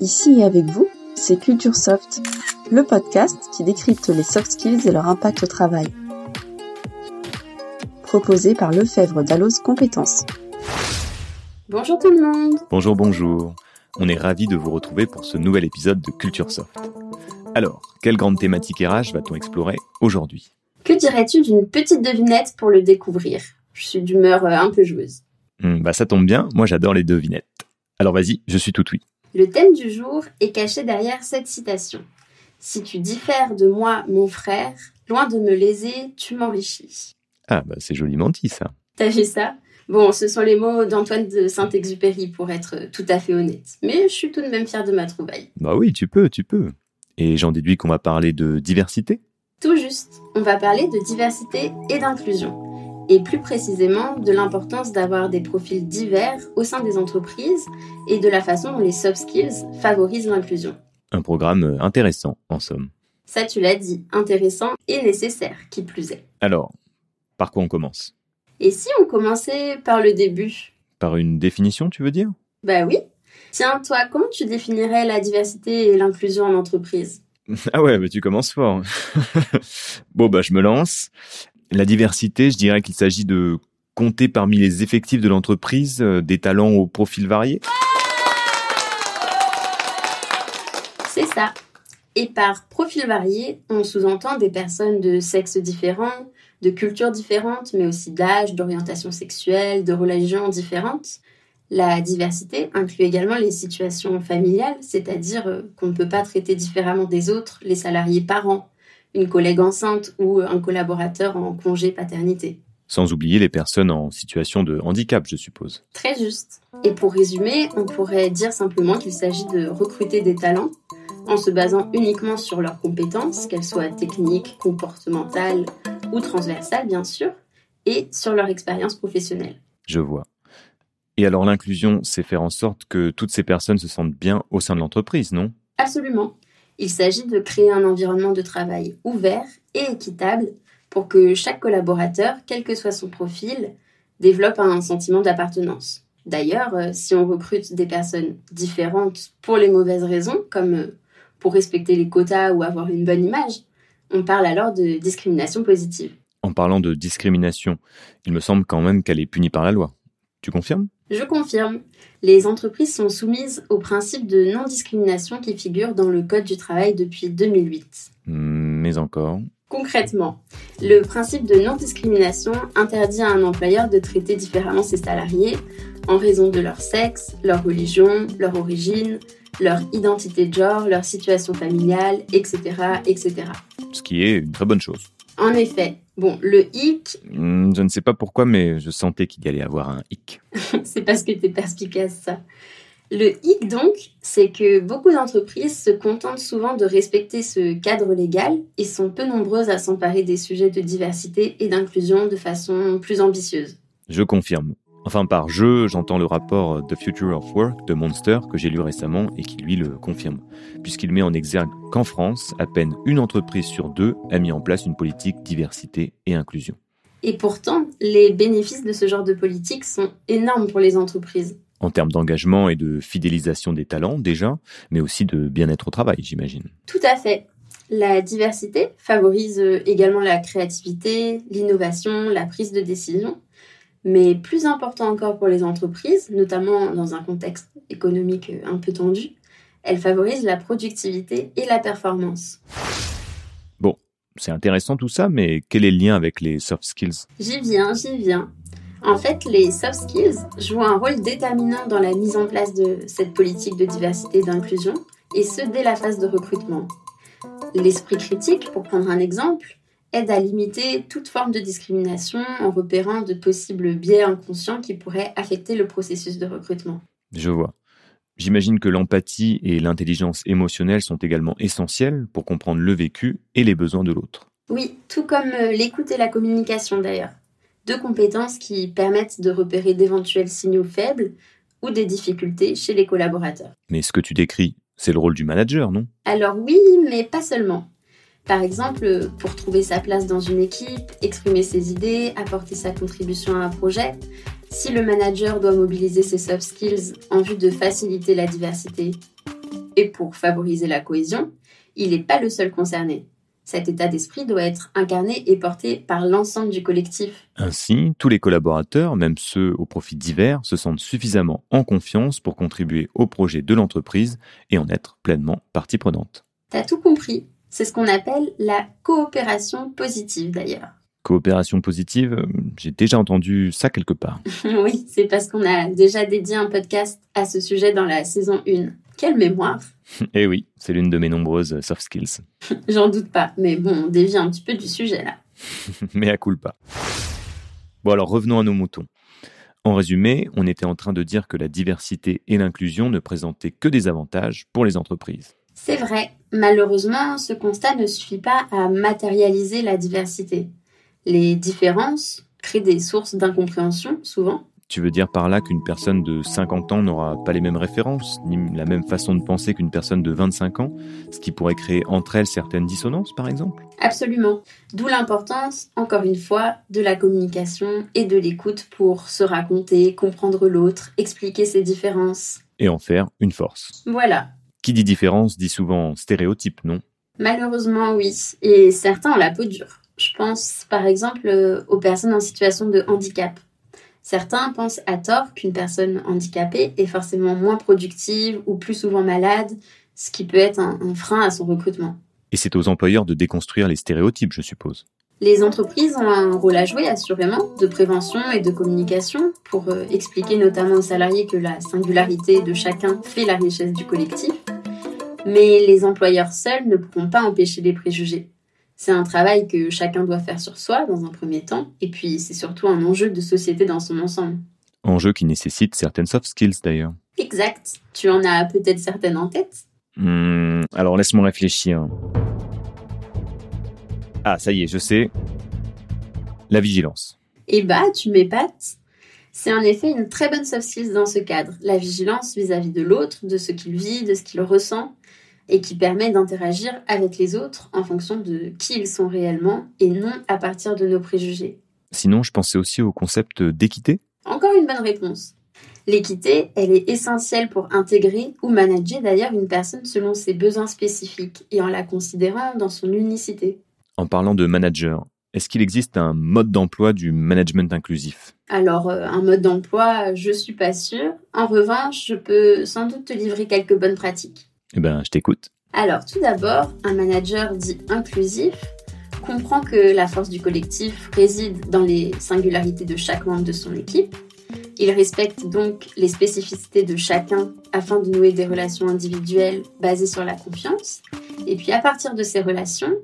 Ici et avec vous, c'est Culture Soft, le podcast qui décrypte les soft skills et leur impact au travail. Proposé par Lefebvre Dalloz Compétences. Bonjour tout le monde Bonjour, bonjour. On est ravis de vous retrouver pour ce nouvel épisode de Culture Soft. Alors, quelle grande thématique RH va-t-on explorer aujourd'hui? Que dirais-tu d'une petite devinette pour le découvrir? Je suis d'humeur euh, un peu joueuse. Hmm, Bah ça tombe bien, moi j'adore les devinettes. Alors vas-y, je suis tout oui. Le thème du jour est caché derrière cette citation. Si tu diffères de moi, mon frère, loin de me léser, tu m'enrichis. Ah bah c'est joliment dit ça. T'as vu ça? Bon, ce sont les mots d'Antoine de Saint-Exupéry pour être tout à fait honnête. Mais je suis tout de même fière de ma trouvaille. Bah oui, tu peux, tu peux. Et j'en déduis qu'on va parler de diversité Tout juste, on va parler de diversité et d'inclusion. Et plus précisément de l'importance d'avoir des profils divers au sein des entreprises et de la façon dont les soft skills favorisent l'inclusion. Un programme euh, intéressant, en somme. Ça, tu l'as dit, intéressant et nécessaire, qui plus est. Alors, par quoi on commence? Et si on commençait par le début? Par une définition, tu veux dire? Bah oui. Tiens, toi, comment tu définirais la diversité et l'inclusion en entreprise? Ah ouais, bah tu commences fort. bon bah je me lance. La diversité, je dirais qu'il s'agit de compter parmi les effectifs de l'entreprise euh, des talents au profil varié. C'est ça. Et par profil varié, on sous-entend des personnes de sexes différents, de cultures différentes, mais aussi d'âge, d'orientation sexuelle, de religions différentes. La diversité inclut également les situations familiales, c'est-à-dire euh, qu'on ne peut pas traiter différemment des autres les salariés parents, une collègue enceinte ou un collaborateur en congé paternité. Sans oublier les personnes en situation de handicap, je suppose. Très juste. Et pour résumer, on pourrait dire simplement qu'il s'agit de recruter des talents en se basant uniquement sur leurs compétences, qu'elles soient techniques, comportementales ou transversales bien sûr, et sur leur expérience professionnelle. Je vois. Et alors l'inclusion, c'est faire en sorte que toutes ces personnes se sentent bien au sein de l'entreprise, non? Absolument. Il s'agit de créer un environnement de travail ouvert et équitable pour que chaque collaborateur, quel que soit son profil, développe un sentiment d'appartenance. D'ailleurs, euh, si on recrute des personnes différentes pour les mauvaises raisons, comme euh, pour respecter les quotas ou avoir une bonne image, on parle alors de discrimination positive. En parlant de discrimination, il me semble quand même qu'elle est punie par la loi. Tu confirmes? Je confirme. Les entreprises sont soumises au principe de non-discrimination qui figure dans le Code du travail depuis 2008. Mais encore. Concrètement, le principe de non-discrimination interdit à un employeur de traiter différemment ses salariés en raison de leur sexe, leur religion, leur origine, leur identité de genre, leur situation familiale, etc., etc. Ce qui est une très bonne chose. En effet, bon, le hic, Hmm, Je ne sais pas pourquoi, mais je sentais qu'il y allait avoir un hic. c'est parce que t'es perspicace ça. Le hic donc, c'est que beaucoup d'entreprises se contentent souvent de respecter ce cadre légal et sont peu nombreuses à s'emparer des sujets de diversité et d'inclusion de façon plus ambitieuse. Je confirme. Enfin, par je, j'entends le rapport The Future of Work de Monster que j'ai lu récemment et qui lui le confirme, puisqu'il met en exergue qu'en France, à peine une entreprise sur deux a mis en place une politique diversité et inclusion. Et pourtant, les bénéfices de ce genre de politique sont énormes pour les entreprises. En termes d'engagement et de fidélisation des talents, déjà, mais aussi de bien-être au travail, j'imagine. Tout à fait. La diversité favorise euh, également la créativité, l'innovation, la prise de décision. Mais plus important encore pour les entreprises, notamment dans un contexte économique euh, un peu tendu, elle favorise la productivité et la performance. C'est intéressant tout ça, mais quel est le lien avec les soft skills? J'y viens, j'y viens. En fait, les soft skills jouent un rôle déterminant dans la mise en place de cette politique de diversité et d'inclusion, et ce dès la phase de recrutement. L'esprit critique, pour prendre un exemple, aide à limiter toute forme de discrimination en repérant de possibles biais inconscients qui pourraient affecter le processus de recrutement. Je vois. J'imagine que l'empathie et l'intelligence émotionnelle sont également essentielles pour comprendre le vécu et les besoins de l'autre. Oui, tout comme euh, l'écoute et la communication d'ailleurs. Deux compétences qui permettent de repérer d'éventuels signaux faibles ou des difficultés chez les collaborateurs. Mais ce que tu décris, c'est le rôle du manager, non? Alors oui, mais pas seulement. Par exemple, pour trouver sa place dans une équipe, exprimer ses idées, apporter sa contribution à un projet, si le manager doit mobiliser ses soft skills en vue de faciliter la diversité et pour favoriser la cohésion, il n'est pas le seul concerné. Cet état d'esprit doit être incarné et porté par l'ensemble du collectif. Ainsi, tous les collaborateurs, même ceux aux profits divers, se sentent suffisamment en confiance pour contribuer au projet de l'entreprise et en être pleinement partie prenante. T'as tout compris. C'est ce qu'on appelle la coopération positive d'ailleurs. Coopération positive, euh, j'ai déjà entendu ça quelque part. oui, c'est parce qu'on a déjà dédié un podcast à ce sujet dans la saison 1. Quelle mémoire Eh oui, c'est l'une de mes nombreuses soft skills. J'en doute pas, mais bon, on dévie un petit peu du sujet là. mais à pas. Bon alors revenons à nos moutons. En résumé, on était en train de dire que la diversité et l'inclusion ne présentaient que des avantages pour les entreprises. C'est vrai. Malheureusement, ce constat ne suffit pas à matérialiser la diversité. Les différences créent des sources d'incompréhension, souvent, tu veux dire par là qu'une personne de 50 ans n'aura pas les mêmes références, ni la même façon de penser qu'une personne de 25 ans, ce qui pourrait créer entre elles certaines dissonances, par exemple? Absolument. D'où l'importance, encore une fois, de la communication et de l'écoute pour se raconter, comprendre l'autre, expliquer ses différences. Et en faire une force. Voilà. Qui dit différence dit souvent stéréotype, non? Malheureusement, oui. Et certains ont la peau dure. Je pense par exemple aux personnes en situation de handicap Certains pensent à tort qu'une personne handicapée est forcément moins productive ou plus souvent malade, ce qui peut être un, frein à son recrutement. Et c'est aux employeurs de déconstruire les stéréotypes, je suppose. Les entreprises ont un rôle à jouer, assurément, de prévention et de communication, pour euh, expliquer notamment aux salariés que la singularité de chacun fait la richesse du collectif. Mais les employeurs seuls ne pourront pas empêcher les préjugés. C'est un travail que chacun doit faire sur soi dans un premier temps, et puis c'est surtout un enjeu de société dans son ensemble. Enjeu qui nécessite certaines soft skills d'ailleurs. Exact. Tu en as peut-être certaines en tête? Hmm, Alors laisse-moi réfléchir. Ah, ça y est, je sais. La vigilance. Eh bah, tu m'épates. C'est en effet une très bonne soft skills dans ce cadre. La vigilance vis à -vis de l'autre, de ce qu'il vit, de ce qu'il ressent, et qui permet d'interagir avec les autres en fonction de qui ils sont réellement et non à partir de nos préjugés. Sinon, je pensais aussi au concept d'équité. Encore une bonne réponse. L'équité, elle est essentielle pour intégrer ou manager d'ailleurs une personne selon ses besoins spécifiques et en la considérant dans son unicité. En parlant de manager, est-ce qu'il existe un mode d'emploi du management inclusif? Alors, euh, un mode d'emploi, je suis pas sûre. En revanche, je peux sans doute te livrer quelques bonnes pratiques. Eh ben, je t'écoute. Alors, tout d'abord, un manager dit inclusif comprend que la force du collectif réside dans les singularités de chaque membre de son équipe. Il respecte donc les spécificités de chacun afin de nouer des relations individuelles basées sur la confiance. Et puis à partir de ces relations,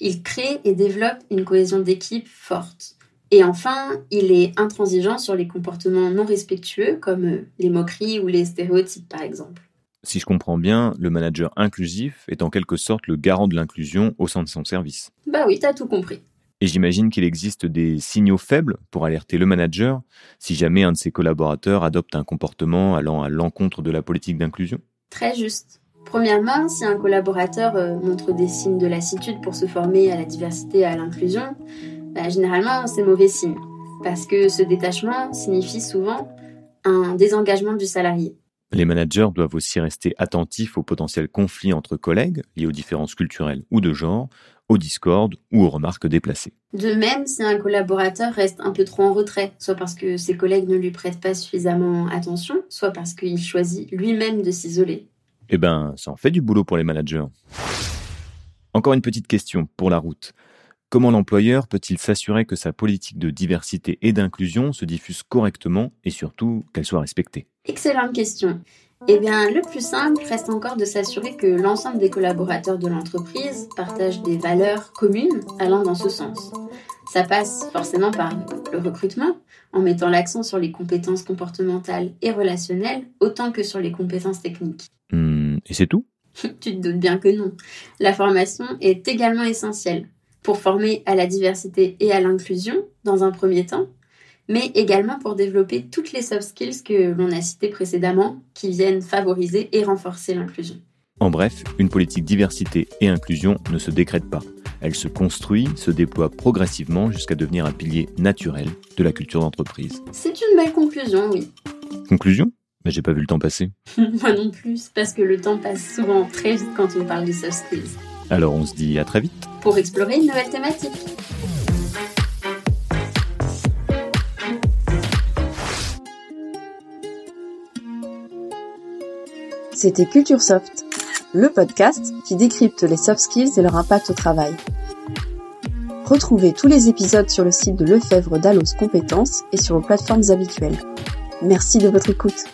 il crée et développe une cohésion d'équipe forte. Et enfin, il est intransigeant sur les comportements non respectueux comme les moqueries ou les stéréotypes par exemple si je comprends bien, le manager inclusif est en quelque sorte le garant de l'inclusion au sein de son service. Bah oui, t'as tout compris. Et j'imagine qu'il existe des signaux faibles pour alerter le manager si jamais un de ses collaborateurs adopte un comportement allant à l'encontre de la politique d'inclusion Très juste. Premièrement, si un collaborateur euh, montre des signes de lassitude pour se former à la diversité et à l'inclusion, bah, généralement c'est mauvais signe. Parce que ce détachement signifie souvent un désengagement du salarié. Les managers doivent aussi rester attentifs aux potentiels conflits entre collègues liés aux différences culturelles ou de genre, aux discordes ou aux remarques déplacées. De même, si un collaborateur reste un peu trop en retrait, soit parce que ses collègues ne lui prêtent pas suffisamment attention, soit parce qu'il choisit lui-même de s'isoler. Eh ben, ça en fait du boulot pour les managers. Encore une petite question pour la route. Comment l'employeur peut-il s'assurer que sa politique de diversité et d'inclusion se diffuse correctement et surtout qu'elle soit respectée? Excellente question. Eh bien, le plus simple reste encore de s'assurer que l'ensemble des collaborateurs de l'entreprise partagent des valeurs communes allant dans ce sens. Ça passe forcément par le recrutement, en mettant l'accent sur les compétences comportementales et relationnelles autant que sur les compétences techniques. Hmm, et c'est tout? Tu te doutes bien que non. La formation est également essentielle pour former à la diversité et à l'inclusion dans un premier temps, mais également pour développer toutes les soft skills que l'on a citées précédemment qui viennent favoriser et renforcer l'inclusion. En bref, une politique diversité et inclusion ne se décrète pas. Elle se construit, se déploie progressivement jusqu'à devenir un pilier naturel de la culture d'entreprise. C'est une belle conclusion, oui. Conclusion? Mais j'ai pas vu le temps passer. Moi non plus, parce que le temps passe souvent très vite quand on parle des soft skills. Alors on se dit à très vite. Pour explorer une nouvelle thématique. C'était Culture Soft, le podcast qui décrypte les soft skills et leur impact au travail. Retrouvez tous les épisodes sur le site de Lefebvre d'Allos Compétences et sur vos plateformes habituelles. Merci de votre écoute.